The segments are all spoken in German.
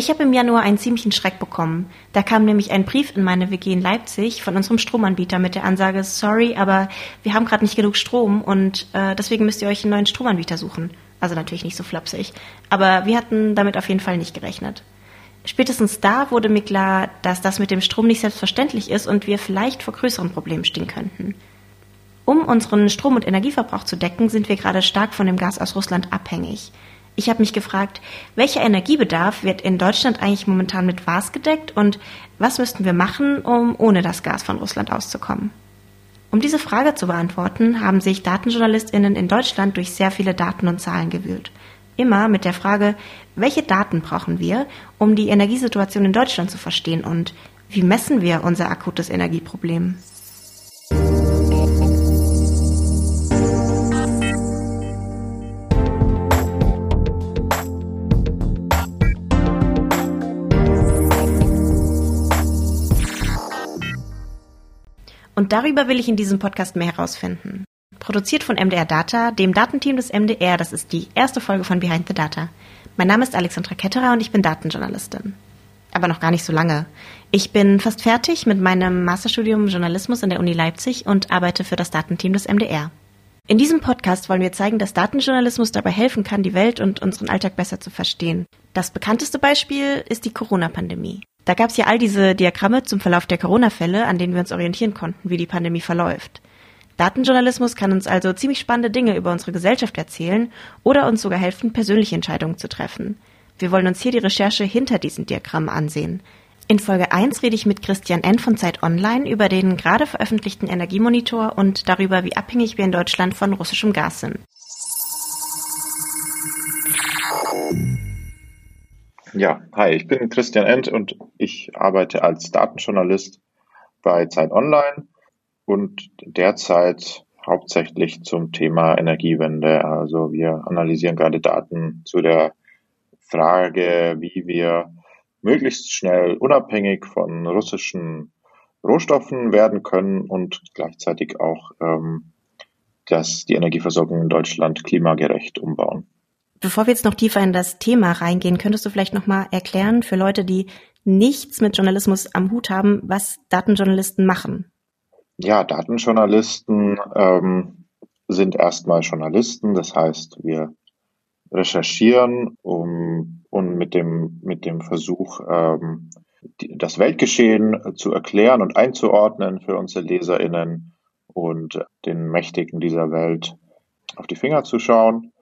Ich habe im Januar einen ziemlichen Schreck bekommen. Da kam nämlich ein Brief in meine WG in Leipzig von unserem Stromanbieter mit der Ansage, sorry, aber wir haben gerade nicht genug Strom und äh, deswegen müsst ihr euch einen neuen Stromanbieter suchen. Also natürlich nicht so flapsig. Aber wir hatten damit auf jeden Fall nicht gerechnet. Spätestens da wurde mir klar, dass das mit dem Strom nicht selbstverständlich ist und wir vielleicht vor größeren Problemen stehen könnten. Um unseren Strom- und Energieverbrauch zu decken, sind wir gerade stark von dem Gas aus Russland abhängig. Ich habe mich gefragt, welcher Energiebedarf wird in Deutschland eigentlich momentan mit was gedeckt und was müssten wir machen, um ohne das Gas von Russland auszukommen? Um diese Frage zu beantworten, haben sich Datenjournalistinnen in Deutschland durch sehr viele Daten und Zahlen gewühlt. Immer mit der Frage, welche Daten brauchen wir, um die Energiesituation in Deutschland zu verstehen und wie messen wir unser akutes Energieproblem? Und darüber will ich in diesem Podcast mehr herausfinden. Produziert von MDR Data, dem Datenteam des MDR, das ist die erste Folge von Behind the Data. Mein Name ist Alexandra Ketterer und ich bin Datenjournalistin. Aber noch gar nicht so lange. Ich bin fast fertig mit meinem Masterstudium Journalismus an der Uni Leipzig und arbeite für das Datenteam des MDR. In diesem Podcast wollen wir zeigen, dass Datenjournalismus dabei helfen kann, die Welt und unseren Alltag besser zu verstehen. Das bekannteste Beispiel ist die Corona-Pandemie. Da gab es ja all diese Diagramme zum Verlauf der Corona-Fälle, an denen wir uns orientieren konnten, wie die Pandemie verläuft. Datenjournalismus kann uns also ziemlich spannende Dinge über unsere Gesellschaft erzählen oder uns sogar helfen, persönliche Entscheidungen zu treffen. Wir wollen uns hier die Recherche hinter diesen Diagrammen ansehen. In Folge 1 rede ich mit Christian N. von Zeit Online über den gerade veröffentlichten Energiemonitor und darüber, wie abhängig wir in Deutschland von russischem Gas sind. Ja, hi, ich bin Christian End und ich arbeite als Datenjournalist bei Zeit Online und derzeit hauptsächlich zum Thema Energiewende. Also wir analysieren gerade Daten zu der Frage, wie wir möglichst schnell unabhängig von russischen Rohstoffen werden können und gleichzeitig auch ähm, dass die Energieversorgung in Deutschland klimagerecht umbauen. Bevor wir jetzt noch tiefer in das Thema reingehen, könntest du vielleicht noch mal erklären für Leute, die nichts mit Journalismus am Hut haben, was Datenjournalisten machen? Ja, Datenjournalisten ähm, sind erstmal Journalisten. Das heißt, wir recherchieren um, und mit dem, mit dem Versuch, ähm, das Weltgeschehen zu erklären und einzuordnen für unsere LeserInnen und den Mächtigen dieser Welt auf die Finger zu schauen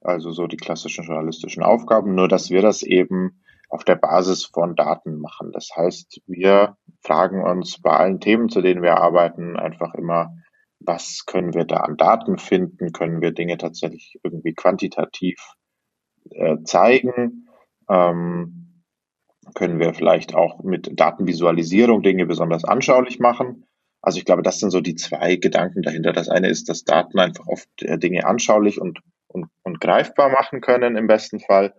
also so die klassischen journalistischen Aufgaben, nur dass wir das eben auf der Basis von Daten machen. Das heißt, wir fragen uns bei allen Themen, zu denen wir arbeiten, einfach immer, was können wir da an Daten finden? Können wir Dinge tatsächlich irgendwie quantitativ äh, zeigen? Ähm, können wir vielleicht auch mit Datenvisualisierung Dinge besonders anschaulich machen? Also ich glaube, das sind so die zwei Gedanken dahinter. Das eine ist, dass Daten einfach oft äh, Dinge anschaulich und und, und greifbar machen können im besten Fall,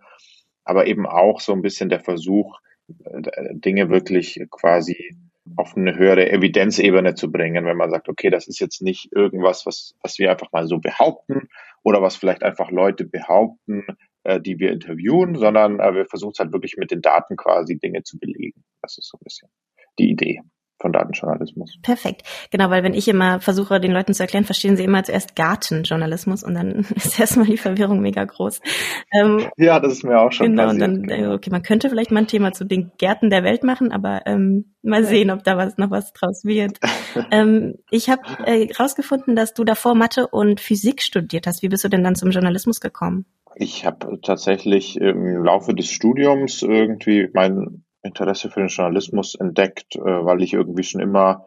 aber eben auch so ein bisschen der Versuch, äh, Dinge wirklich quasi auf eine höhere Evidenzebene zu bringen, wenn man sagt, okay, das ist jetzt nicht irgendwas, was, was wir einfach mal so behaupten oder was vielleicht einfach Leute behaupten, äh, die wir interviewen, sondern äh, wir versuchen es halt wirklich mit den Daten quasi Dinge zu belegen. Das ist so ein bisschen die Idee von Datenjournalismus. Perfekt. Genau, weil wenn ich immer versuche, den Leuten zu erklären, verstehen sie immer zuerst Gartenjournalismus und dann ist erstmal die Verwirrung mega groß. Ähm, ja, das ist mir auch schon genau, passiert. Und dann, äh, okay, man könnte vielleicht mal ein Thema zu den Gärten der Welt machen, aber ähm, mal sehen, ob da was noch was draus wird. ähm, ich habe äh, rausgefunden, dass du davor Mathe und Physik studiert hast. Wie bist du denn dann zum Journalismus gekommen? Ich habe tatsächlich im Laufe des Studiums irgendwie mein Interesse für den Journalismus entdeckt, äh, weil ich irgendwie schon immer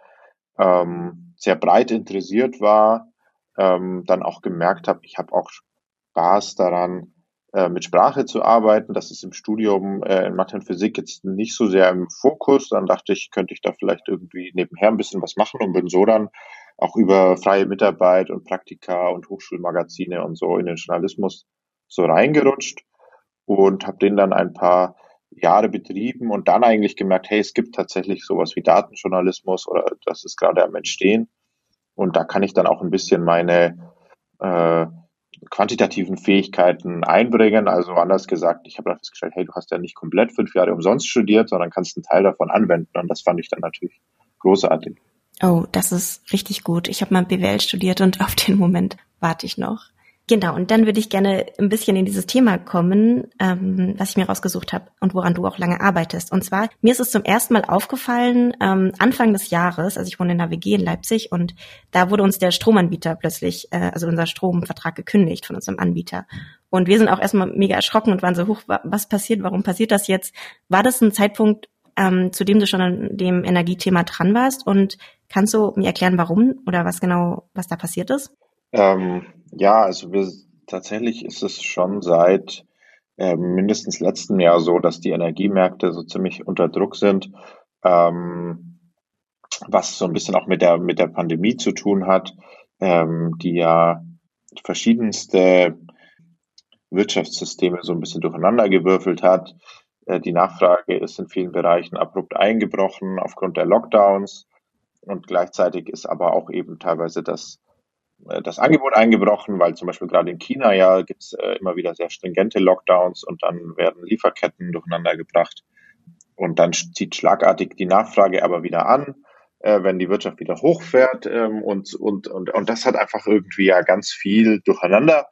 ähm, sehr breit interessiert war, ähm, dann auch gemerkt habe, ich habe auch Spaß daran, äh, mit Sprache zu arbeiten. Das ist im Studium äh, in Mathe und Physik jetzt nicht so sehr im Fokus. Dann dachte ich, könnte ich da vielleicht irgendwie nebenher ein bisschen was machen und bin so dann auch über freie Mitarbeit und Praktika und Hochschulmagazine und so in den Journalismus so reingerutscht und habe den dann ein paar Jahre betrieben und dann eigentlich gemerkt, hey, es gibt tatsächlich sowas wie Datenjournalismus oder das ist gerade am Entstehen. Und da kann ich dann auch ein bisschen meine, äh, quantitativen Fähigkeiten einbringen. Also anders gesagt, ich habe dann festgestellt, hey, du hast ja nicht komplett fünf Jahre umsonst studiert, sondern kannst einen Teil davon anwenden. Und das fand ich dann natürlich großartig. Oh, das ist richtig gut. Ich habe mal BWL studiert und auf den Moment warte ich noch. Genau, und dann würde ich gerne ein bisschen in dieses Thema kommen, ähm, was ich mir rausgesucht habe und woran du auch lange arbeitest. Und zwar, mir ist es zum ersten Mal aufgefallen, ähm, Anfang des Jahres, also ich wohne in der WG in Leipzig und da wurde uns der Stromanbieter plötzlich, äh, also unser Stromvertrag gekündigt von unserem Anbieter. Und wir sind auch erstmal mega erschrocken und waren so, hoch, was passiert, warum passiert das jetzt? War das ein Zeitpunkt, ähm, zu dem du schon an dem Energiethema dran warst? Und kannst du mir erklären, warum oder was genau, was da passiert ist? Ähm, ja, also wir, tatsächlich ist es schon seit äh, mindestens letzten Jahr so, dass die Energiemärkte so ziemlich unter Druck sind, ähm, was so ein bisschen auch mit der, mit der Pandemie zu tun hat, ähm, die ja verschiedenste Wirtschaftssysteme so ein bisschen durcheinandergewürfelt hat. Äh, die Nachfrage ist in vielen Bereichen abrupt eingebrochen aufgrund der Lockdowns und gleichzeitig ist aber auch eben teilweise das das Angebot eingebrochen, weil zum Beispiel gerade in China ja gibt es äh, immer wieder sehr stringente Lockdowns und dann werden Lieferketten durcheinander gebracht und dann zieht schlagartig die Nachfrage aber wieder an, äh, wenn die Wirtschaft wieder hochfährt ähm, und, und, und, und das hat einfach irgendwie ja ganz viel durcheinander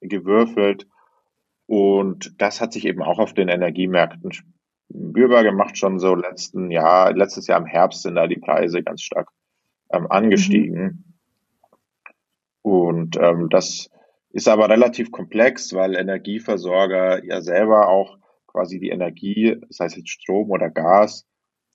gewürfelt und das hat sich eben auch auf den Energiemärkten spürbar gemacht, schon so letzten Jahr, letztes Jahr im Herbst sind da die Preise ganz stark ähm, angestiegen. Mhm. Und ähm, das ist aber relativ komplex, weil Energieversorger ja selber auch quasi die Energie, sei es jetzt Strom oder Gas,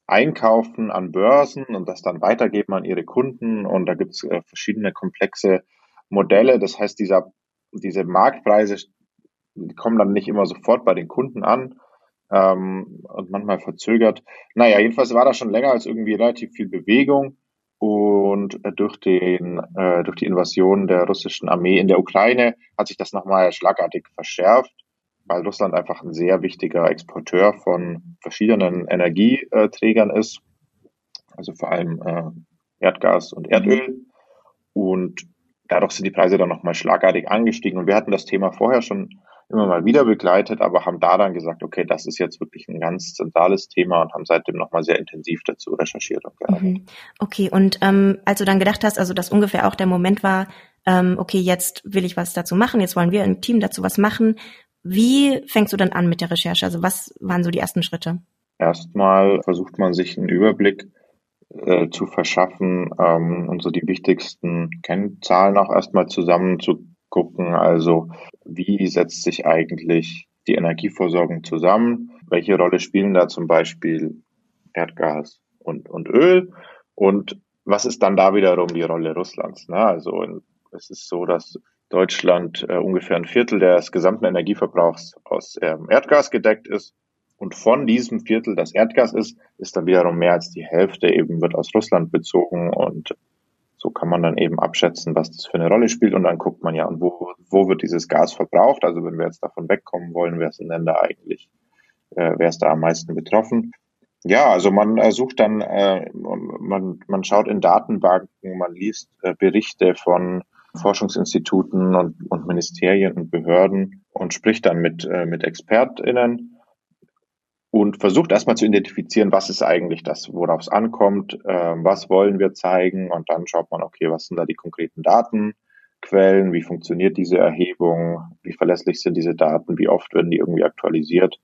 einkaufen an Börsen und das dann weitergeben an ihre Kunden. Und da gibt es äh, verschiedene komplexe Modelle. Das heißt, dieser, diese Marktpreise die kommen dann nicht immer sofort bei den Kunden an ähm, und manchmal verzögert. Naja, jedenfalls war da schon länger als irgendwie relativ viel Bewegung. Und durch, den, äh, durch die Invasion der russischen Armee in der Ukraine hat sich das nochmal schlagartig verschärft, weil Russland einfach ein sehr wichtiger Exporteur von verschiedenen Energieträgern ist, also vor allem äh, Erdgas und Erdöl. Und dadurch sind die Preise dann nochmal schlagartig angestiegen. Und wir hatten das Thema vorher schon immer mal wieder begleitet, aber haben da dann gesagt, okay, das ist jetzt wirklich ein ganz zentrales Thema und haben seitdem nochmal sehr intensiv dazu recherchiert und gearbeitet. Mhm. Okay, und ähm, als du dann gedacht hast, also dass ungefähr auch der Moment war, ähm, okay, jetzt will ich was dazu machen, jetzt wollen wir im Team dazu was machen. Wie fängst du dann an mit der Recherche? Also was waren so die ersten Schritte? Erstmal versucht man sich einen Überblick äh, zu verschaffen ähm, und so die wichtigsten Kennzahlen auch erstmal zusammen zu gucken, also wie setzt sich eigentlich die Energieversorgung zusammen, welche Rolle spielen da zum Beispiel Erdgas und, und Öl und was ist dann da wiederum die Rolle Russlands? Ne? Also es ist so, dass Deutschland äh, ungefähr ein Viertel des gesamten Energieverbrauchs aus ähm, Erdgas gedeckt ist. Und von diesem Viertel, das Erdgas ist, ist dann wiederum mehr als die Hälfte eben wird aus Russland bezogen und so kann man dann eben abschätzen, was das für eine Rolle spielt und dann guckt man ja, und wo, wo wird dieses Gas verbraucht. Also wenn wir jetzt davon wegkommen wollen, wer sind denn da eigentlich, äh, wer ist da am meisten betroffen? Ja, also man äh, sucht dann, äh, man, man schaut in Datenbanken, man liest äh, Berichte von Forschungsinstituten und, und Ministerien und Behörden und spricht dann mit, äh, mit ExpertInnen und versucht erstmal zu identifizieren, was ist eigentlich das, worauf es ankommt, äh, was wollen wir zeigen? Und dann schaut man, okay, was sind da die konkreten Datenquellen, wie funktioniert diese Erhebung, wie verlässlich sind diese Daten, wie oft werden die irgendwie aktualisiert?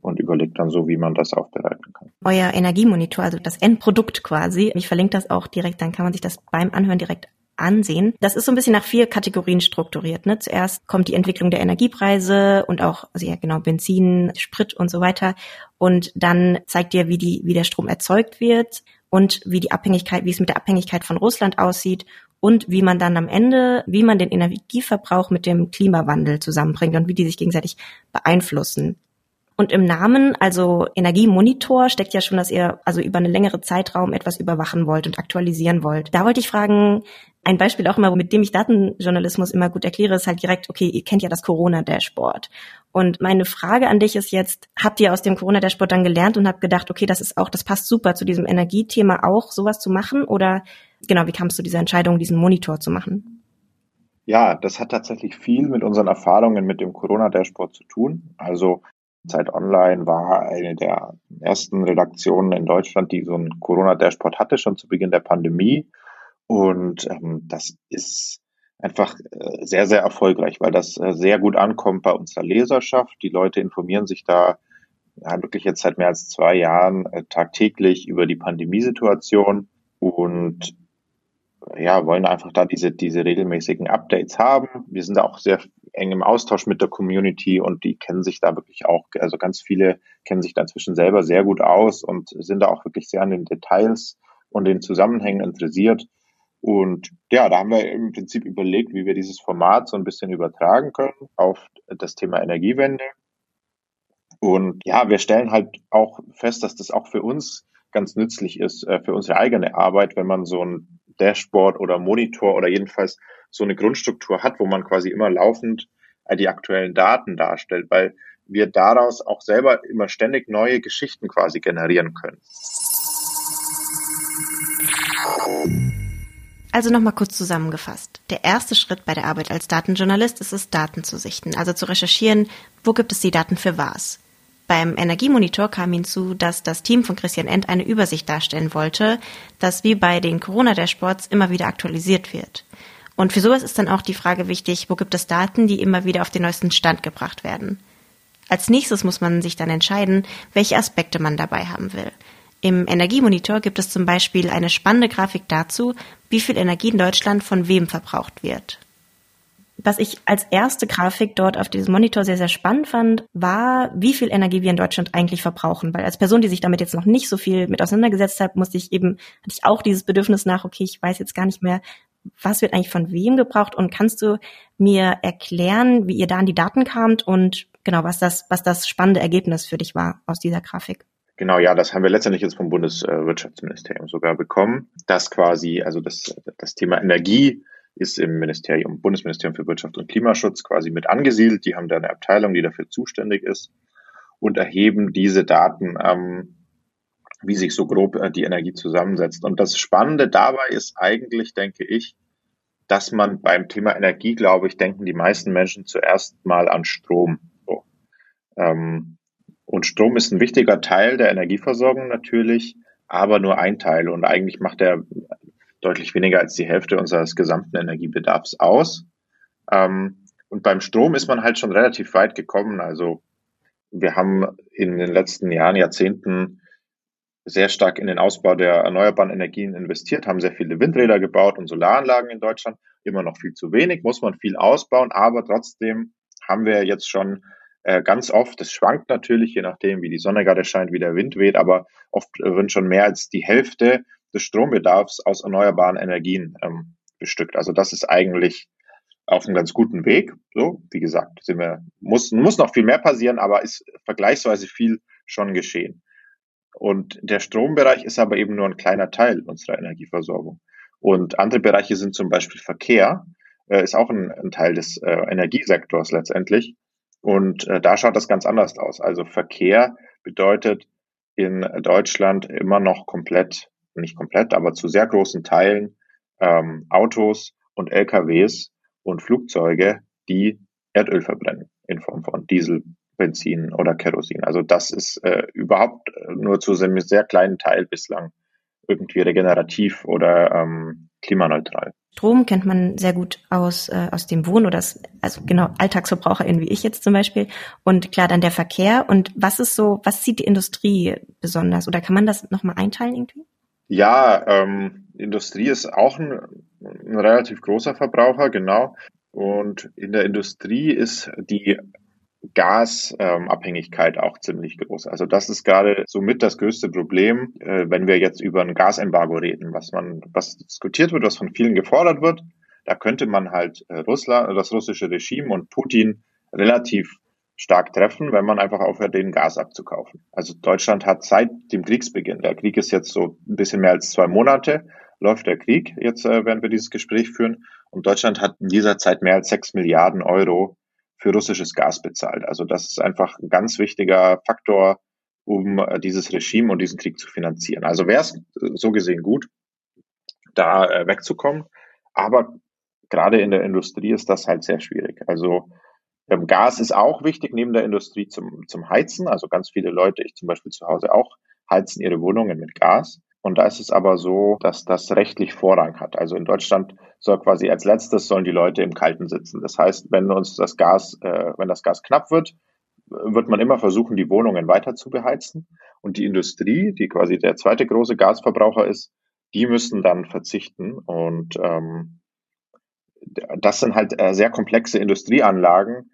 Und überlegt dann so, wie man das aufbereiten kann. Euer Energiemonitor, also das Endprodukt quasi, ich verlinke das auch direkt, dann kann man sich das beim Anhören direkt ansehen. Das ist so ein bisschen nach vier Kategorien strukturiert. Ne? Zuerst kommt die Entwicklung der Energiepreise und auch, also ja genau, Benzin, Sprit und so weiter. Und dann zeigt dir, wie die, wie der Strom erzeugt wird und wie die Abhängigkeit, wie es mit der Abhängigkeit von Russland aussieht und wie man dann am Ende, wie man den Energieverbrauch mit dem Klimawandel zusammenbringt und wie die sich gegenseitig beeinflussen. Und im Namen, also Energiemonitor, steckt ja schon, dass ihr also über einen längeren Zeitraum etwas überwachen wollt und aktualisieren wollt. Da wollte ich fragen, ein Beispiel auch immer, mit dem ich Datenjournalismus immer gut erkläre, ist halt direkt, okay, ihr kennt ja das Corona-Dashboard. Und meine Frage an dich ist jetzt, habt ihr aus dem Corona-Dashboard dann gelernt und habt gedacht, okay, das ist auch, das passt super zu diesem Energiethema auch, sowas zu machen? Oder genau, wie kamst du dieser Entscheidung, diesen Monitor zu machen? Ja, das hat tatsächlich viel mit unseren Erfahrungen mit dem Corona-Dashboard zu tun. Also Zeit Online war eine der ersten Redaktionen in Deutschland, die so ein Corona-Dashboard hatte, schon zu Beginn der Pandemie. Und ähm, das ist einfach äh, sehr, sehr erfolgreich, weil das äh, sehr gut ankommt bei unserer Leserschaft. Die Leute informieren sich da ja, wirklich jetzt seit mehr als zwei Jahren äh, tagtäglich über die Pandemiesituation und ja, wollen einfach da diese, diese regelmäßigen Updates haben. Wir sind da auch sehr eng im Austausch mit der Community und die kennen sich da wirklich auch, also ganz viele kennen sich da inzwischen selber sehr gut aus und sind da auch wirklich sehr an den Details und den Zusammenhängen interessiert. Und ja, da haben wir im Prinzip überlegt, wie wir dieses Format so ein bisschen übertragen können auf das Thema Energiewende. Und ja, wir stellen halt auch fest, dass das auch für uns ganz nützlich ist, äh, für unsere eigene Arbeit, wenn man so ein Dashboard oder Monitor oder jedenfalls so eine Grundstruktur hat, wo man quasi immer laufend äh, die aktuellen Daten darstellt, weil wir daraus auch selber immer ständig neue Geschichten quasi generieren können. Also nochmal kurz zusammengefasst. Der erste Schritt bei der Arbeit als Datenjournalist ist es, Daten zu sichten, also zu recherchieren, wo gibt es die Daten für was. Beim Energiemonitor kam hinzu, dass das Team von Christian End eine Übersicht darstellen wollte, das wie bei den Corona-Dashboards immer wieder aktualisiert wird. Und für sowas ist dann auch die Frage wichtig, wo gibt es Daten, die immer wieder auf den neuesten Stand gebracht werden. Als nächstes muss man sich dann entscheiden, welche Aspekte man dabei haben will. Im Energiemonitor gibt es zum Beispiel eine spannende Grafik dazu, wie viel Energie in Deutschland von wem verbraucht wird. Was ich als erste Grafik dort auf diesem Monitor sehr, sehr spannend fand, war, wie viel Energie wir in Deutschland eigentlich verbrauchen. Weil als Person, die sich damit jetzt noch nicht so viel mit auseinandergesetzt hat, musste ich eben, hatte ich auch dieses Bedürfnis nach, okay, ich weiß jetzt gar nicht mehr, was wird eigentlich von wem gebraucht und kannst du mir erklären, wie ihr da an die Daten kamt und genau, was das, was das spannende Ergebnis für dich war aus dieser Grafik? Genau, ja, das haben wir letztendlich jetzt vom Bundeswirtschaftsministerium sogar bekommen, dass quasi, also das, das Thema Energie ist im Ministerium, Bundesministerium für Wirtschaft und Klimaschutz quasi mit angesiedelt. Die haben da eine Abteilung, die dafür zuständig ist und erheben diese Daten, ähm, wie sich so grob äh, die Energie zusammensetzt. Und das Spannende dabei ist eigentlich, denke ich, dass man beim Thema Energie, glaube ich, denken die meisten Menschen zuerst mal an Strom. So. Ähm, und Strom ist ein wichtiger Teil der Energieversorgung natürlich, aber nur ein Teil. Und eigentlich macht er deutlich weniger als die Hälfte unseres gesamten Energiebedarfs aus. Ähm, und beim Strom ist man halt schon relativ weit gekommen. Also wir haben in den letzten Jahren, Jahrzehnten sehr stark in den Ausbau der erneuerbaren Energien investiert, haben sehr viele Windräder gebaut und Solaranlagen in Deutschland. Immer noch viel zu wenig, muss man viel ausbauen, aber trotzdem haben wir jetzt schon äh, ganz oft, das schwankt natürlich, je nachdem, wie die Sonne gerade scheint, wie der Wind weht, aber oft wird schon mehr als die Hälfte des Strombedarfs aus erneuerbaren Energien ähm, bestückt. Also das ist eigentlich auf einem ganz guten Weg. So, wie gesagt, sind wir, muss, muss noch viel mehr passieren, aber ist vergleichsweise viel schon geschehen. Und der Strombereich ist aber eben nur ein kleiner Teil unserer Energieversorgung. Und andere Bereiche sind zum Beispiel Verkehr, äh, ist auch ein, ein Teil des äh, Energiesektors letztendlich. Und äh, da schaut das ganz anders aus. Also Verkehr bedeutet in Deutschland immer noch komplett, nicht komplett, aber zu sehr großen Teilen ähm, Autos und LKWs und Flugzeuge, die Erdöl verbrennen in Form von Diesel, Benzin oder Kerosin. Also das ist äh, überhaupt nur zu einem sehr kleinen Teil bislang irgendwie regenerativ oder ähm, klimaneutral. Strom kennt man sehr gut aus, äh, aus dem Wohn- oder das, also genau AlltagsverbraucherInnen wie ich jetzt zum Beispiel. Und klar, dann der Verkehr. Und was ist so, was sieht die Industrie besonders? Oder kann man das nochmal einteilen irgendwie? Ja, ähm, Industrie ist auch ein, ein relativ großer Verbraucher, genau. Und in der Industrie ist die Gasabhängigkeit ähm, auch ziemlich groß. Also das ist gerade somit das größte Problem, äh, wenn wir jetzt über ein Gasembargo reden, was man, was diskutiert wird, was von vielen gefordert wird. Da könnte man halt äh, Russland, das russische Regime und Putin relativ stark treffen, wenn man einfach aufhört, den Gas abzukaufen. Also Deutschland hat seit dem Kriegsbeginn, der Krieg ist jetzt so ein bisschen mehr als zwei Monate, läuft der Krieg, jetzt äh, werden wir dieses Gespräch führen. Und Deutschland hat in dieser Zeit mehr als sechs Milliarden Euro für russisches Gas bezahlt. Also das ist einfach ein ganz wichtiger Faktor, um äh, dieses Regime und diesen Krieg zu finanzieren. Also wäre es so gesehen gut, da äh, wegzukommen. Aber gerade in der Industrie ist das halt sehr schwierig. Also ähm, Gas ist auch wichtig neben der Industrie zum, zum Heizen. Also ganz viele Leute, ich zum Beispiel zu Hause auch, heizen ihre Wohnungen mit Gas. Und da ist es aber so, dass das rechtlich Vorrang hat. Also in Deutschland soll quasi als letztes sollen die Leute im Kalten sitzen. Das heißt, wenn uns das Gas, äh, wenn das Gas knapp wird, wird man immer versuchen, die Wohnungen weiter zu beheizen. Und die Industrie, die quasi der zweite große Gasverbraucher ist, die müssen dann verzichten. Und ähm, das sind halt äh, sehr komplexe Industrieanlagen,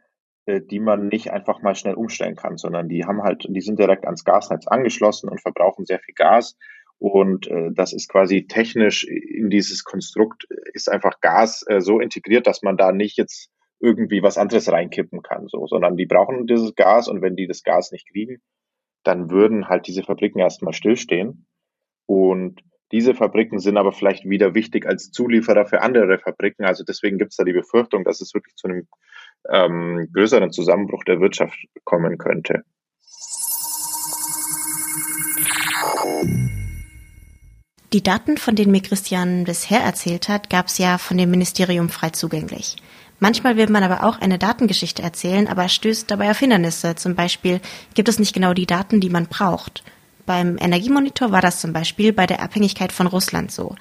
die man nicht einfach mal schnell umstellen kann, sondern die haben halt, die sind direkt ans Gasnetz angeschlossen und verbrauchen sehr viel Gas. Und äh, das ist quasi technisch in dieses Konstrukt ist einfach Gas äh, so integriert, dass man da nicht jetzt irgendwie was anderes reinkippen kann, so, sondern die brauchen dieses Gas und wenn die das Gas nicht kriegen, dann würden halt diese Fabriken erstmal stillstehen. Und diese Fabriken sind aber vielleicht wieder wichtig als Zulieferer für andere Fabriken. Also deswegen gibt es da die Befürchtung, dass es wirklich zu einem ähm, größeren Zusammenbruch der Wirtschaft kommen könnte. Die Daten, von denen mir Christian bisher erzählt hat, gab es ja von dem Ministerium frei zugänglich. Manchmal will man aber auch eine Datengeschichte erzählen, aber stößt dabei auf Hindernisse. Zum Beispiel gibt es nicht genau die Daten, die man braucht. Beim Energiemonitor war das zum Beispiel bei der Abhängigkeit von Russland so.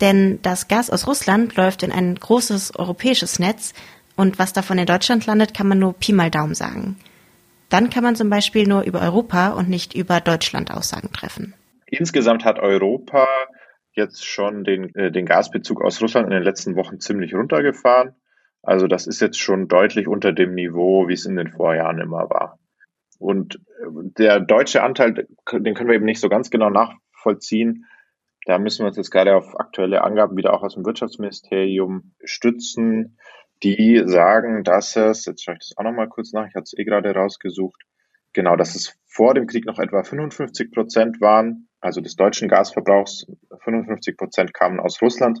Denn das Gas aus Russland läuft in ein großes europäisches Netz und was davon in Deutschland landet, kann man nur Pi mal Daumen sagen. Dann kann man zum Beispiel nur über Europa und nicht über Deutschland Aussagen treffen. Insgesamt hat Europa jetzt schon den, äh, den Gasbezug aus Russland in den letzten Wochen ziemlich runtergefahren. Also das ist jetzt schon deutlich unter dem Niveau, wie es in den Vorjahren immer war. Und äh, der deutsche Anteil, den können wir eben nicht so ganz genau nachvollziehen. Da müssen wir uns jetzt gerade auf aktuelle Angaben wieder auch aus dem Wirtschaftsministerium stützen. Die sagen, dass es, jetzt schaue ich das auch nochmal kurz nach, ich hatte es eh gerade rausgesucht, genau, dass es vor dem Krieg noch etwa 55 Prozent waren also des deutschen Gasverbrauchs, 55 Prozent kamen aus Russland,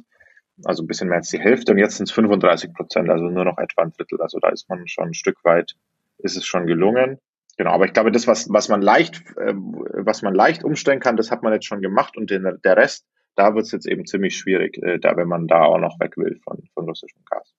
also ein bisschen mehr als die Hälfte und jetzt sind es 35 Prozent, also nur noch etwa ein Drittel. Also da ist man schon ein Stück weit, ist es schon gelungen. Genau, aber ich glaube, das, was, was man leicht, äh, was man leicht umstellen kann, das hat man jetzt schon gemacht und den, der Rest, da wird es jetzt eben ziemlich schwierig, äh, da wenn man da auch noch weg will von, von russischem Gas.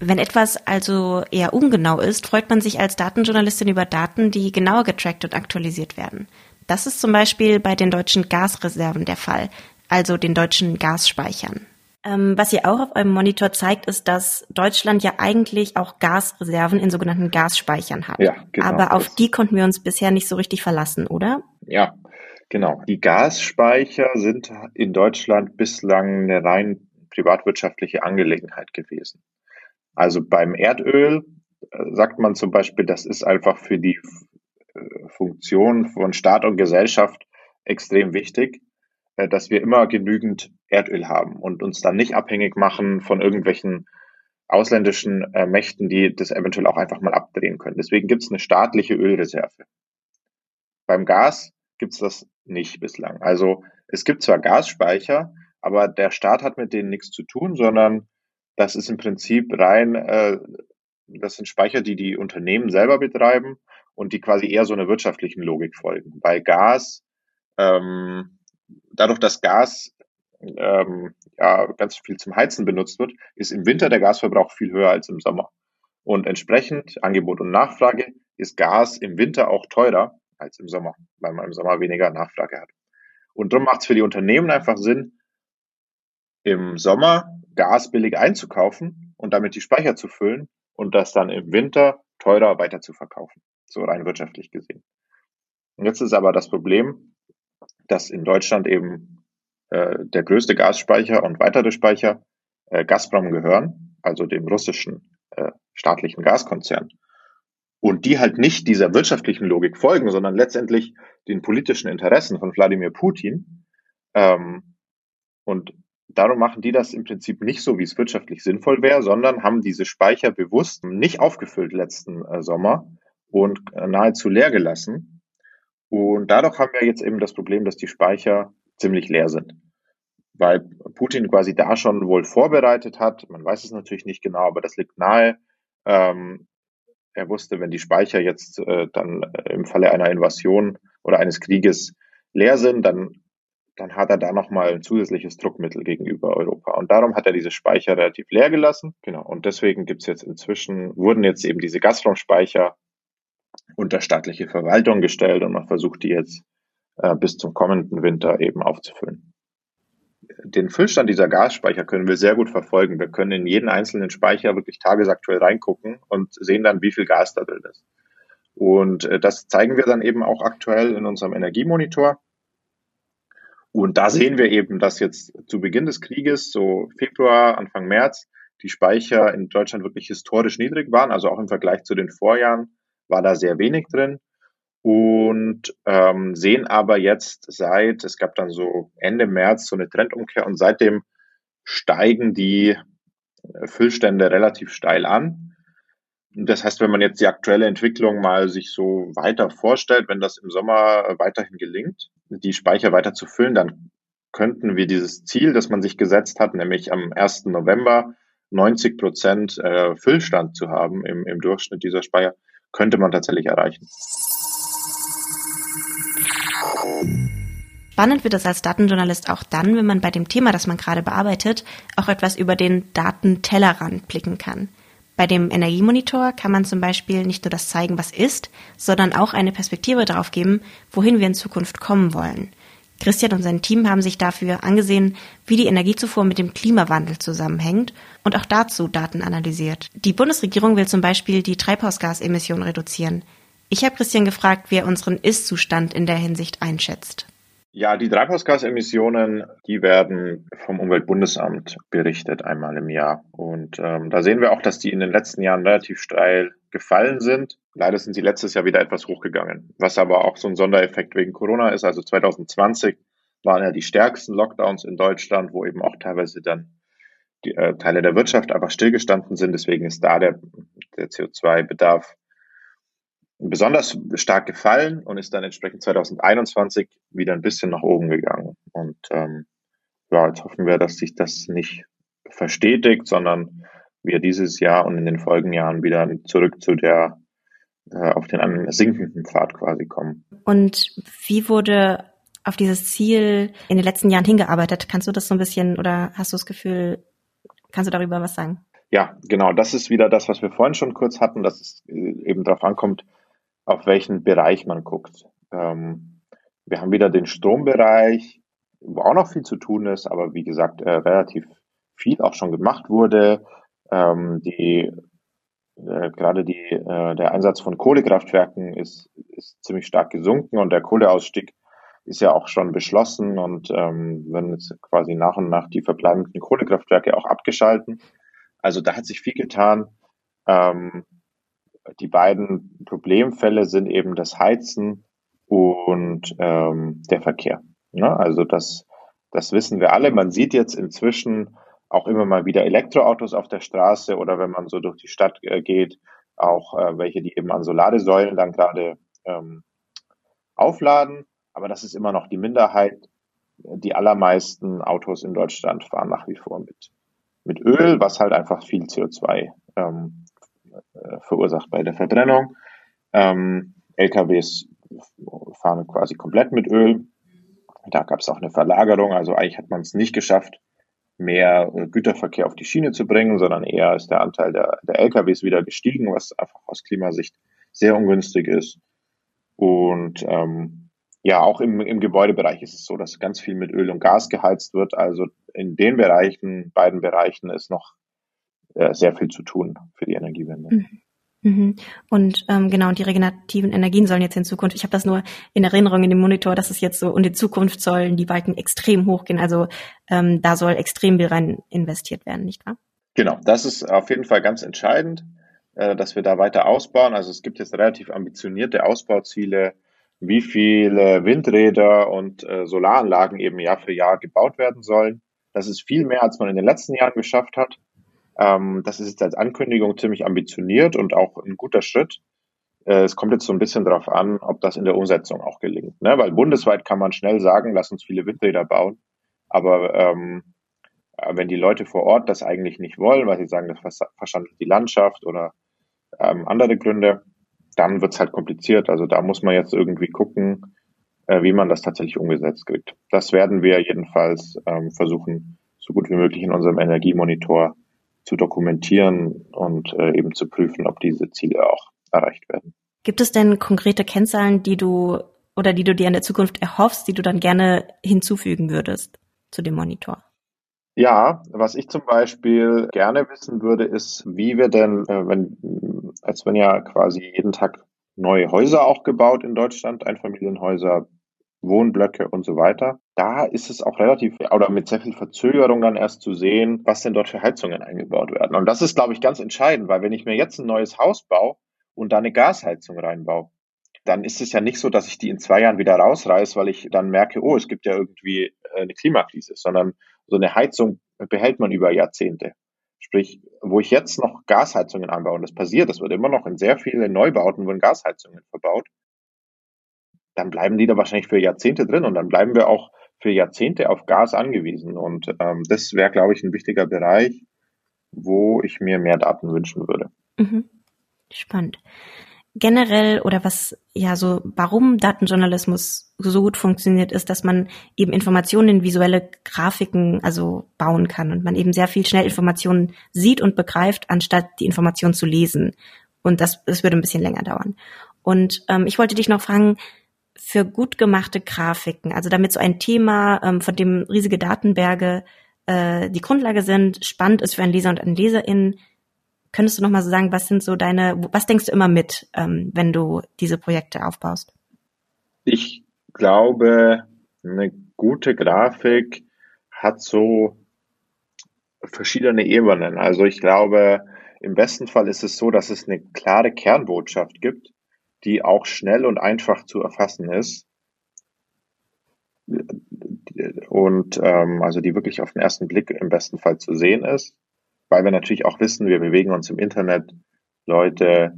Wenn etwas also eher ungenau ist, freut man sich als Datenjournalistin über Daten, die genauer getrackt und aktualisiert werden. Das ist zum Beispiel bei den deutschen Gasreserven der Fall, also den deutschen Gasspeichern. Ähm, was ihr auch auf eurem Monitor zeigt, ist, dass Deutschland ja eigentlich auch Gasreserven in sogenannten Gasspeichern hat. Ja, genau. Aber auf die konnten wir uns bisher nicht so richtig verlassen, oder? Ja, genau. Die Gasspeicher sind in Deutschland bislang eine rein privatwirtschaftliche Angelegenheit gewesen. Also beim Erdöl äh, sagt man zum Beispiel, das ist einfach für die äh, Funktion von Staat und Gesellschaft extrem wichtig, äh, dass wir immer genügend Erdöl haben und uns dann nicht abhängig machen von irgendwelchen ausländischen Mächten, die das eventuell auch einfach mal abdrehen können. Deswegen gibt es eine staatliche Ölreserve. Beim Gas gibt es das nicht bislang. Also es gibt zwar Gasspeicher, aber der Staat hat mit denen nichts zu tun, sondern das ist im Prinzip rein, äh, das sind Speicher, die die Unternehmen selber betreiben und die quasi eher so einer wirtschaftlichen Logik folgen. Bei Gas, ähm, dadurch, dass Gas ähm, ja, ganz viel zum Heizen benutzt wird, ist im Winter der Gasverbrauch viel höher als im Sommer. Und entsprechend Angebot und Nachfrage ist Gas im Winter auch teurer als im Sommer, weil man im Sommer weniger Nachfrage hat. Und darum macht es für die Unternehmen einfach Sinn, im Sommer Gas billig einzukaufen und damit die Speicher zu füllen und das dann im Winter teurer weiter zu verkaufen. So rein wirtschaftlich gesehen. Und jetzt ist aber das Problem, dass in Deutschland eben äh, der größte Gasspeicher und weitere Speicher äh, Gazprom gehören, also dem russischen äh, staatlichen Gaskonzern. Und die halt nicht dieser wirtschaftlichen Logik folgen, sondern letztendlich den politischen Interessen von Wladimir Putin. Ähm, und Darum machen die das im Prinzip nicht so, wie es wirtschaftlich sinnvoll wäre, sondern haben diese Speicher bewusst nicht aufgefüllt letzten äh, Sommer und äh, nahezu leer gelassen. Und dadurch haben wir jetzt eben das Problem, dass die Speicher ziemlich leer sind. Weil Putin quasi da schon wohl vorbereitet hat, man weiß es natürlich nicht genau, aber das liegt nahe. Ähm, er wusste, wenn die Speicher jetzt äh, dann äh, im Falle einer Invasion oder eines Krieges leer sind, dann dann hat er da nochmal ein zusätzliches Druckmittel gegenüber Europa. Und darum hat er diese Speicher relativ leer gelassen. Genau. Und deswegen gibt's jetzt inzwischen, wurden jetzt eben diese Gazprom-Speicher unter staatliche Verwaltung gestellt und man versucht die jetzt äh, bis zum kommenden Winter eben aufzufüllen. Den Füllstand dieser Gasspeicher können wir sehr gut verfolgen. Wir können in jeden einzelnen Speicher wirklich tagesaktuell reingucken und sehen dann, wie viel Gas da drin ist. Und äh, das zeigen wir dann eben auch aktuell in unserem Energiemonitor. Und da sehen wir eben, dass jetzt zu Beginn des Krieges, so Februar, Anfang März, die Speicher in Deutschland wirklich historisch niedrig waren. Also auch im Vergleich zu den Vorjahren war da sehr wenig drin. Und ähm, sehen aber jetzt seit, es gab dann so Ende März so eine Trendumkehr und seitdem steigen die Füllstände relativ steil an. Das heißt, wenn man jetzt die aktuelle Entwicklung mal sich so weiter vorstellt, wenn das im Sommer weiterhin gelingt, die Speicher weiter zu füllen, dann könnten wir dieses Ziel, das man sich gesetzt hat, nämlich am 1. November 90 Prozent äh, Füllstand zu haben im, im Durchschnitt dieser Speicher, könnte man tatsächlich erreichen. Spannend wird es als Datenjournalist auch dann, wenn man bei dem Thema, das man gerade bearbeitet, auch etwas über den Datentellerrand blicken kann. Bei dem Energiemonitor kann man zum Beispiel nicht nur das zeigen, was ist, sondern auch eine Perspektive darauf geben, wohin wir in Zukunft kommen wollen. Christian und sein Team haben sich dafür angesehen, wie die Energiezufuhr mit dem Klimawandel zusammenhängt und auch dazu Daten analysiert. Die Bundesregierung will zum Beispiel die Treibhausgasemissionen reduzieren. Ich habe Christian gefragt, wie er unseren Ist-Zustand in der Hinsicht einschätzt. Ja, die Treibhausgasemissionen, die werden vom Umweltbundesamt berichtet einmal im Jahr. Und ähm, da sehen wir auch, dass die in den letzten Jahren relativ steil gefallen sind. Leider sind sie letztes Jahr wieder etwas hochgegangen, was aber auch so ein Sondereffekt wegen Corona ist. Also 2020 waren ja die stärksten Lockdowns in Deutschland, wo eben auch teilweise dann die, äh, Teile der Wirtschaft einfach stillgestanden sind. Deswegen ist da der, der CO2-Bedarf besonders stark gefallen und ist dann entsprechend 2021 wieder ein bisschen nach oben gegangen. Und ähm, ja, jetzt hoffen wir, dass sich das nicht verstetigt, sondern wir dieses Jahr und in den folgenden Jahren wieder zurück zu der äh, auf den sinkenden Pfad quasi kommen. Und wie wurde auf dieses Ziel in den letzten Jahren hingearbeitet? Kannst du das so ein bisschen oder hast du das Gefühl, kannst du darüber was sagen? Ja, genau. Das ist wieder das, was wir vorhin schon kurz hatten, dass es äh, eben darauf ankommt, auf welchen Bereich man guckt. Ähm, wir haben wieder den Strombereich, wo auch noch viel zu tun ist, aber wie gesagt, äh, relativ viel auch schon gemacht wurde. Ähm, die äh, gerade die, äh, der Einsatz von Kohlekraftwerken ist, ist ziemlich stark gesunken und der Kohleausstieg ist ja auch schon beschlossen und ähm, werden jetzt quasi nach und nach die verbleibenden Kohlekraftwerke auch abgeschalten. Also da hat sich viel getan. Ähm, die beiden Problemfälle sind eben das Heizen und ähm, der Verkehr. Ne? Also das, das wissen wir alle. Man sieht jetzt inzwischen auch immer mal wieder Elektroautos auf der Straße oder wenn man so durch die Stadt äh, geht, auch äh, welche, die eben an Solaresäulen dann gerade ähm, aufladen. Aber das ist immer noch die Minderheit. Die allermeisten Autos in Deutschland fahren nach wie vor mit, mit Öl, was halt einfach viel CO2 ähm, äh, verursacht bei der Verbrennung. Ähm, LKWs fahren quasi komplett mit Öl. Da gab es auch eine Verlagerung. Also eigentlich hat man es nicht geschafft, mehr äh, Güterverkehr auf die Schiene zu bringen, sondern eher ist der Anteil der, der LKWs wieder gestiegen, was einfach aus Klimasicht sehr ungünstig ist. Und ähm, ja, auch im, im Gebäudebereich ist es so, dass ganz viel mit Öl und Gas geheizt wird. Also in den Bereichen, beiden Bereichen ist noch äh, sehr viel zu tun für die Energiewende. Mhm. mhm. Und ähm, genau, die regenerativen Energien sollen jetzt in Zukunft, ich habe das nur in Erinnerung in dem Monitor, dass es jetzt so, und in Zukunft sollen die Balken extrem hochgehen. Also ähm, da soll extrem viel rein investiert werden, nicht wahr? Genau, das ist auf jeden Fall ganz entscheidend, äh, dass wir da weiter ausbauen. Also es gibt jetzt relativ ambitionierte Ausbauziele, wie viele Windräder und äh, Solaranlagen eben Jahr für Jahr gebaut werden sollen. Das ist viel mehr, als man in den letzten Jahren geschafft hat. Ähm, das ist jetzt als Ankündigung ziemlich ambitioniert und auch ein guter Schritt. Äh, es kommt jetzt so ein bisschen darauf an, ob das in der Umsetzung auch gelingt. Ne? Weil bundesweit kann man schnell sagen, lass uns viele Windräder bauen. Aber ähm, äh, wenn die Leute vor Ort das eigentlich nicht wollen, weil sie sagen, das verschandelt die Landschaft oder ähm, andere Gründe, dann wird's halt kompliziert. Also da muss man jetzt irgendwie gucken, äh, wie man das tatsächlich umgesetzt kriegt. Das werden wir jedenfalls ähm, versuchen, so gut wie möglich in unserem Energiemonitor zu dokumentieren und äh, eben zu prüfen, ob diese Ziele auch erreicht werden. Gibt es denn konkrete Kennzahlen, die du oder die du dir in der Zukunft erhoffst, die du dann gerne hinzufügen würdest zu dem Monitor? Ja, was ich zum Beispiel gerne wissen würde, ist, wie wir denn, äh, wenn, als wenn ja quasi jeden Tag neue Häuser auch gebaut in Deutschland, Einfamilienhäuser, Wohnblöcke und so weiter. Da ist es auch relativ oder mit sehr viel Verzögerung dann erst zu sehen, was denn dort für Heizungen eingebaut werden. Und das ist, glaube ich, ganz entscheidend, weil wenn ich mir jetzt ein neues Haus baue und da eine Gasheizung reinbaue, dann ist es ja nicht so, dass ich die in zwei Jahren wieder rausreiße, weil ich dann merke, oh, es gibt ja irgendwie äh, eine Klimakrise, sondern so eine Heizung behält man über Jahrzehnte. Sprich, wo ich jetzt noch Gasheizungen anbaue, und das passiert, das wird immer noch in sehr vielen Neubauten wurden Gasheizungen verbaut, dann bleiben die da wahrscheinlich für Jahrzehnte drin und dann bleiben wir auch für Jahrzehnte auf Gas angewiesen. Und ähm, das wäre, glaube ich, ein wichtiger Bereich, wo ich mir mehr Daten wünschen würde. Mhm. Spannend. Generell oder was ja so, warum Datenjournalismus so gut funktioniert, ist, dass man eben Informationen in visuelle Grafiken also bauen kann und man eben sehr viel schnell Informationen sieht und begreift, anstatt die Informationen zu lesen. Und das, das würde ein bisschen länger dauern. Und ähm, ich wollte dich noch fragen, für gut gemachte Grafiken, also damit so ein Thema, ähm, von dem riesige Datenberge äh, die Grundlage sind, spannend ist für einen Leser und eine Leserin, könntest du noch mal so sagen, was sind so deine, was denkst du immer mit, ähm, wenn du diese Projekte aufbaust? Ich glaube, eine gute Grafik hat so verschiedene Ebenen. Also ich glaube, im besten Fall ist es so, dass es eine klare Kernbotschaft gibt die auch schnell und einfach zu erfassen ist. Und ähm, also die wirklich auf den ersten Blick im besten Fall zu sehen ist, weil wir natürlich auch wissen, wir bewegen uns im Internet, Leute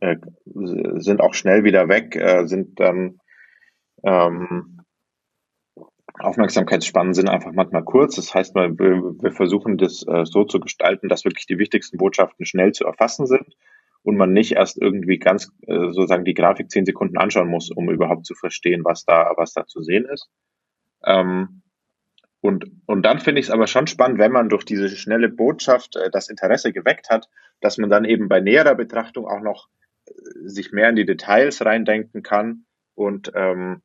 äh, sind auch schnell wieder weg, äh, sind dann ähm, Aufmerksamkeitsspannen sind einfach manchmal kurz. Das heißt, wir, wir versuchen das äh, so zu gestalten, dass wirklich die wichtigsten Botschaften schnell zu erfassen sind und man nicht erst irgendwie ganz äh, sozusagen die Grafik zehn Sekunden anschauen muss, um überhaupt zu verstehen, was da, was da zu sehen ist. Ähm, und, und dann finde ich es aber schon spannend, wenn man durch diese schnelle Botschaft äh, das Interesse geweckt hat, dass man dann eben bei näherer Betrachtung auch noch äh, sich mehr in die Details reindenken kann und ähm,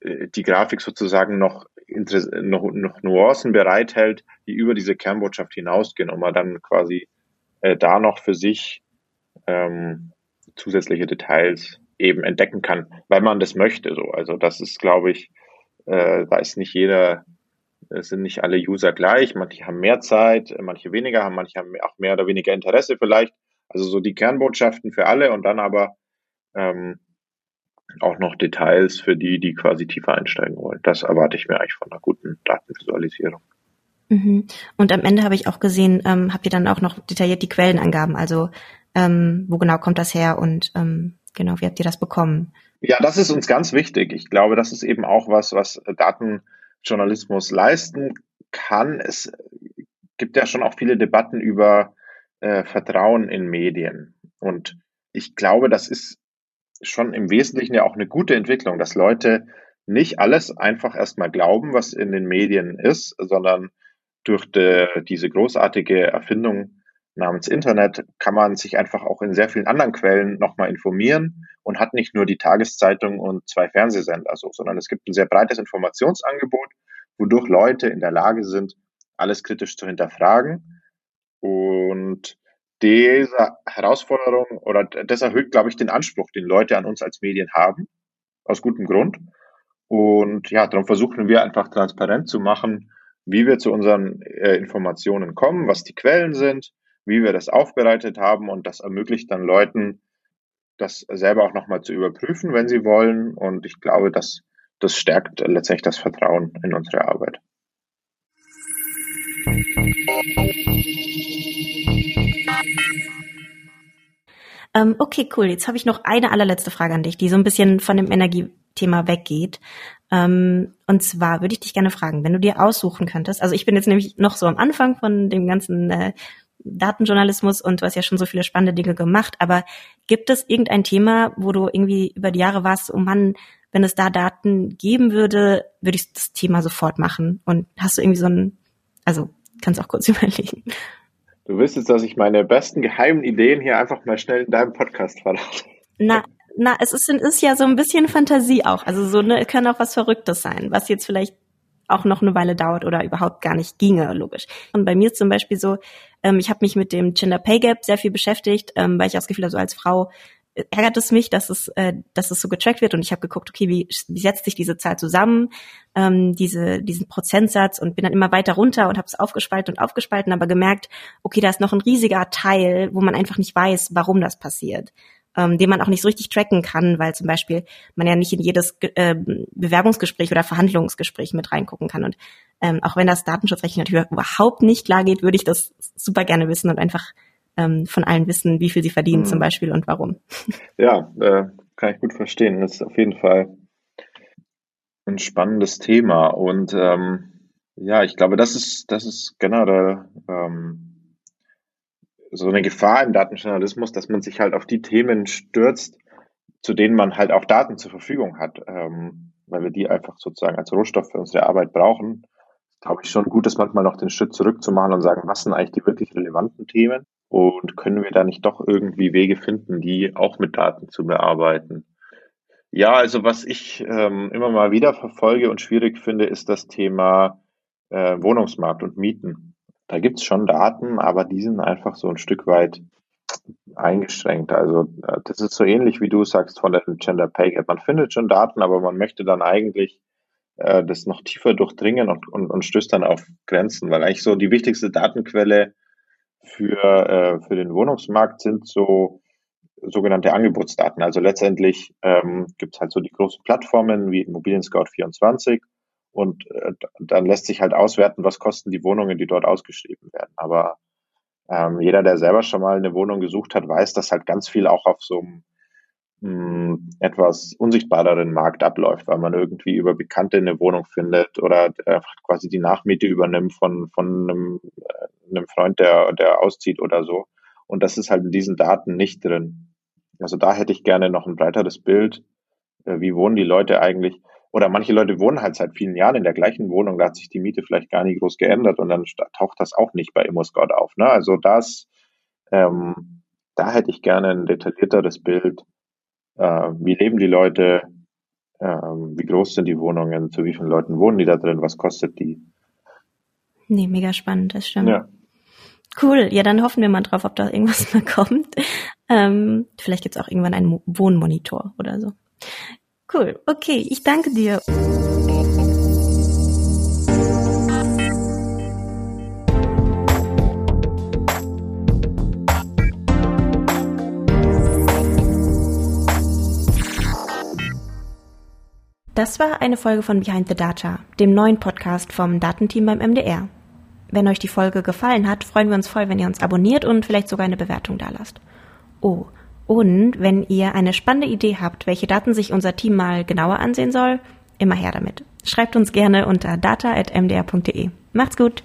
äh, die Grafik sozusagen noch, noch, noch Nuancen bereithält, die über diese Kernbotschaft hinausgehen und man dann quasi äh, da noch für sich ähm, zusätzliche Details eben entdecken kann, weil man das möchte. So, also das ist, glaube ich, äh, da nicht jeder, es sind nicht alle User gleich. Manche haben mehr Zeit, manche weniger, haben manche haben auch mehr oder weniger Interesse vielleicht. Also so die Kernbotschaften für alle und dann aber ähm, auch noch Details für die, die quasi tiefer einsteigen wollen. Das erwarte ich mir eigentlich von einer guten Datenvisualisierung. Mhm. Und am Ende habe ich auch gesehen, ähm, habt ihr dann auch noch detailliert die Quellenangaben, also ähm, wo genau kommt das her und ähm, genau, wie habt ihr das bekommen? Ja, das ist uns ganz wichtig. Ich glaube, das ist eben auch was, was Datenjournalismus leisten kann. Es gibt ja schon auch viele Debatten über äh, Vertrauen in Medien. Und ich glaube, das ist schon im Wesentlichen ja auch eine gute Entwicklung, dass Leute nicht alles einfach erstmal glauben, was in den Medien ist, sondern durch de, diese großartige Erfindung namens Internet kann man sich einfach auch in sehr vielen anderen Quellen nochmal informieren und hat nicht nur die Tageszeitung und zwei Fernsehsender so, sondern es gibt ein sehr breites Informationsangebot, wodurch Leute in der Lage sind, alles kritisch zu hinterfragen. Und diese Herausforderung oder das erhöht, glaube ich, den Anspruch, den Leute an uns als Medien haben, aus gutem Grund. Und ja, darum versuchen wir einfach transparent zu machen, wie wir zu unseren äh, Informationen kommen, was die Quellen sind, wie wir das aufbereitet haben und das ermöglicht dann Leuten, das selber auch nochmal zu überprüfen, wenn sie wollen. Und ich glaube, dass das stärkt letztendlich das Vertrauen in unsere Arbeit. Ähm, okay, cool. Jetzt habe ich noch eine allerletzte Frage an dich, die so ein bisschen von dem Energiethema weggeht. Ähm, und zwar würde ich dich gerne fragen, wenn du dir aussuchen könntest, also ich bin jetzt nämlich noch so am Anfang von dem ganzen äh, Datenjournalismus und du hast ja schon so viele spannende Dinge gemacht, aber gibt es irgendein Thema, wo du irgendwie über die Jahre warst, oh Mann, wenn es da Daten geben würde, würde ich das Thema sofort machen. Und hast du irgendwie so ein, also kannst auch kurz überlegen. Du willst jetzt, dass ich meine besten geheimen Ideen hier einfach mal schnell in deinem Podcast verrate. Na, na, es ist, ist ja so ein bisschen Fantasie auch. Also so ne, kann auch was Verrücktes sein, was jetzt vielleicht auch noch eine Weile dauert oder überhaupt gar nicht ginge, logisch. Und bei mir zum Beispiel so, ähm, ich habe mich mit dem Gender Pay Gap sehr viel beschäftigt, ähm, weil ich das Gefühl habe, so als Frau ärgert es mich, dass es, äh, dass es so getrackt wird und ich habe geguckt, okay, wie, wie setzt sich diese Zahl zusammen, ähm, diese, diesen Prozentsatz und bin dann immer weiter runter und habe es aufgespalten und aufgespalten, aber gemerkt, okay, da ist noch ein riesiger Teil, wo man einfach nicht weiß, warum das passiert. Ähm, den man auch nicht so richtig tracken kann, weil zum Beispiel man ja nicht in jedes äh, Bewerbungsgespräch oder Verhandlungsgespräch mit reingucken kann. Und ähm, auch wenn das datenschutzrechtlich natürlich überhaupt nicht klar geht, würde ich das super gerne wissen und einfach ähm, von allen wissen, wie viel sie verdienen mhm. zum Beispiel und warum. Ja, äh, kann ich gut verstehen. Das ist auf jeden Fall ein spannendes Thema und ähm, ja, ich glaube, das ist das ist generell ähm, so eine Gefahr im Datenjournalismus, dass man sich halt auf die Themen stürzt, zu denen man halt auch Daten zur Verfügung hat, ähm, weil wir die einfach sozusagen als Rohstoff für unsere Arbeit brauchen. Glaube ich schon gut, ist manchmal noch den Schritt zurückzumachen und sagen, was sind eigentlich die wirklich relevanten Themen und können wir da nicht doch irgendwie Wege finden, die auch mit Daten zu bearbeiten? Ja, also was ich ähm, immer mal wieder verfolge und schwierig finde, ist das Thema äh, Wohnungsmarkt und Mieten. Da gibt's schon Daten, aber die sind einfach so ein Stück weit eingeschränkt. Also äh, das ist so ähnlich wie du sagst von der Gender Pay Gap. Man findet schon Daten, aber man möchte dann eigentlich äh, das noch tiefer durchdringen und, und, und stößt dann auf Grenzen, weil eigentlich so die wichtigste Datenquelle für, äh, für den Wohnungsmarkt sind so sogenannte Angebotsdaten. Also letztendlich ähm, gibt es halt so die großen Plattformen wie Immobilien Scout 24 und äh, dann lässt sich halt auswerten, was kosten die Wohnungen, die dort ausgeschrieben werden. Aber ähm, jeder, der selber schon mal eine Wohnung gesucht hat, weiß, dass halt ganz viel auch auf so einem etwas unsichtbareren Markt abläuft, weil man irgendwie über Bekannte eine Wohnung findet oder äh, quasi die Nachmiete übernimmt von, von einem, äh, einem Freund, der, der auszieht oder so. Und das ist halt in diesen Daten nicht drin. Also da hätte ich gerne noch ein breiteres Bild. Äh, wie wohnen die Leute eigentlich? Oder manche Leute wohnen halt seit vielen Jahren in der gleichen Wohnung, da hat sich die Miete vielleicht gar nicht groß geändert und dann taucht das auch nicht bei ImmoScout auf. Ne? Also das, ähm, da hätte ich gerne ein detaillierteres Bild, äh, wie leben die Leute, äh, wie groß sind die Wohnungen, zu wie vielen Leuten wohnen die da drin, was kostet die. Nee, mega spannend, das stimmt. Ja. Cool, ja, dann hoffen wir mal drauf, ob da irgendwas mal kommt. Ähm, vielleicht gibt's auch irgendwann einen Wohnmonitor oder so. Cool, okay, ich danke dir. Das war eine Folge von Behind the Data, dem neuen Podcast vom Datenteam beim MDR. Wenn euch die Folge gefallen hat, freuen wir uns voll, wenn ihr uns abonniert und vielleicht sogar eine Bewertung dalasst. Oh, und wenn ihr eine spannende Idee habt, welche Daten sich unser Team mal genauer ansehen soll, immer her damit. Schreibt uns gerne unter data.mdr.de. Macht's gut!